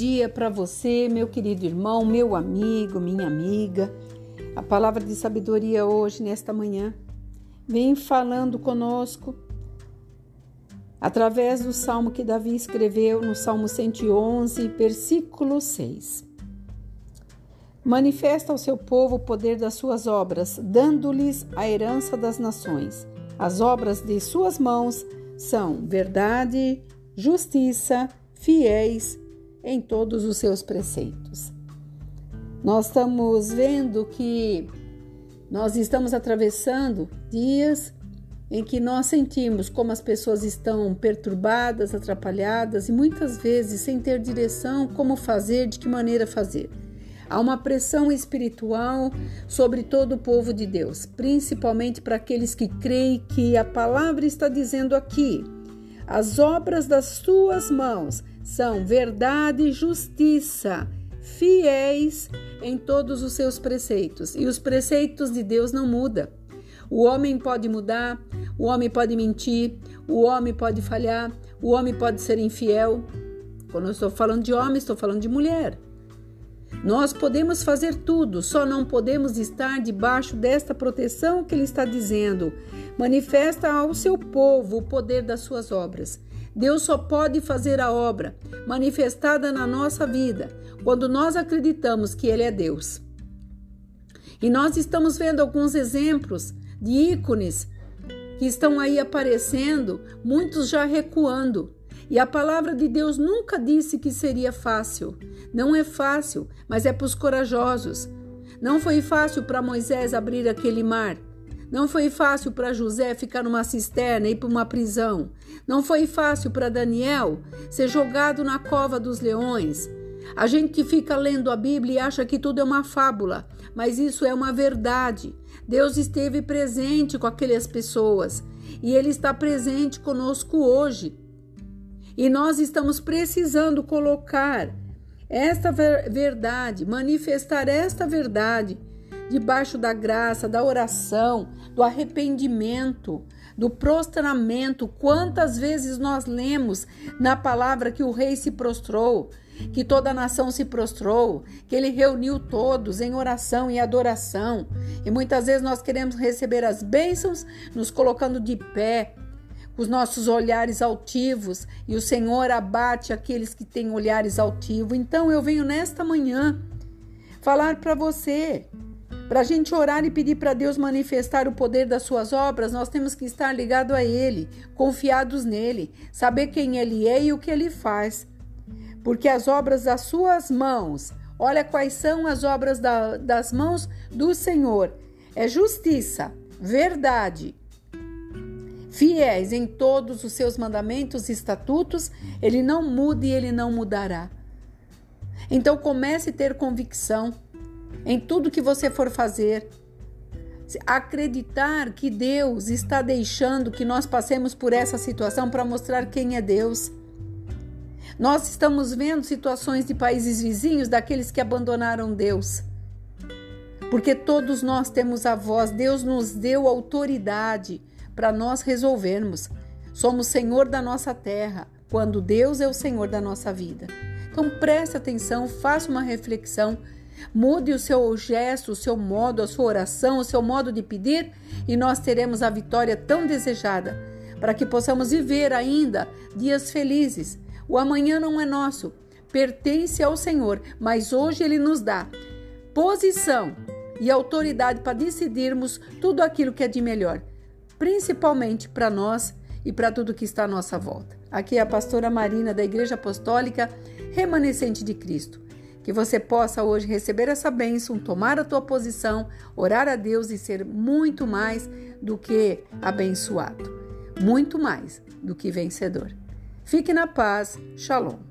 dia para você, meu querido irmão, meu amigo, minha amiga. A palavra de sabedoria hoje, nesta manhã, vem falando conosco através do salmo que Davi escreveu no Salmo 111, versículo 6. Manifesta ao seu povo o poder das suas obras, dando-lhes a herança das nações. As obras de suas mãos são verdade, justiça, fiéis em todos os seus preceitos. Nós estamos vendo que nós estamos atravessando dias em que nós sentimos como as pessoas estão perturbadas, atrapalhadas e muitas vezes sem ter direção como fazer, de que maneira fazer. Há uma pressão espiritual sobre todo o povo de Deus, principalmente para aqueles que creem que a palavra está dizendo aqui. As obras das suas mãos são verdade e justiça, fiéis em todos os seus preceitos. E os preceitos de Deus não mudam. O homem pode mudar, o homem pode mentir, o homem pode falhar, o homem pode ser infiel. Quando eu estou falando de homem, estou falando de mulher. Nós podemos fazer tudo, só não podemos estar debaixo desta proteção que ele está dizendo. Manifesta ao seu povo o poder das suas obras. Deus só pode fazer a obra manifestada na nossa vida quando nós acreditamos que Ele é Deus. E nós estamos vendo alguns exemplos de ícones que estão aí aparecendo, muitos já recuando. E a palavra de Deus nunca disse que seria fácil. Não é fácil, mas é para os corajosos. Não foi fácil para Moisés abrir aquele mar. Não foi fácil para José ficar numa cisterna e ir para uma prisão. Não foi fácil para Daniel ser jogado na cova dos leões. A gente que fica lendo a Bíblia e acha que tudo é uma fábula, mas isso é uma verdade. Deus esteve presente com aquelas pessoas e Ele está presente conosco hoje. E nós estamos precisando colocar esta verdade, manifestar esta verdade debaixo da graça, da oração, do arrependimento, do prostramento. Quantas vezes nós lemos na palavra que o rei se prostrou, que toda a nação se prostrou, que ele reuniu todos em oração e adoração. E muitas vezes nós queremos receber as bênçãos nos colocando de pé, com os nossos olhares altivos, e o Senhor abate aqueles que têm olhares altivos. Então eu venho nesta manhã falar para você para a gente orar e pedir para Deus manifestar o poder das suas obras, nós temos que estar ligados a Ele, confiados nele, saber quem Ele é e o que Ele faz. Porque as obras das suas mãos, olha quais são as obras da, das mãos do Senhor: é justiça, verdade, fiéis em todos os seus mandamentos e estatutos, ele não muda e ele não mudará. Então comece a ter convicção em tudo que você for fazer. Acreditar que Deus está deixando que nós passemos por essa situação para mostrar quem é Deus. Nós estamos vendo situações de países vizinhos daqueles que abandonaram Deus. Porque todos nós temos a voz, Deus nos deu autoridade para nós resolvermos. Somos Senhor da nossa terra, quando Deus é o Senhor da nossa vida. Então preste atenção, faça uma reflexão Mude o seu gesto, o seu modo, a sua oração, o seu modo de pedir e nós teremos a vitória tão desejada, para que possamos viver ainda dias felizes. O amanhã não é nosso, pertence ao Senhor, mas hoje ele nos dá posição e autoridade para decidirmos tudo aquilo que é de melhor, principalmente para nós e para tudo que está à nossa volta. Aqui é a pastora Marina da Igreja Apostólica Remanescente de Cristo. Que você possa hoje receber essa bênção, tomar a tua posição, orar a Deus e ser muito mais do que abençoado, muito mais do que vencedor. Fique na paz. Shalom.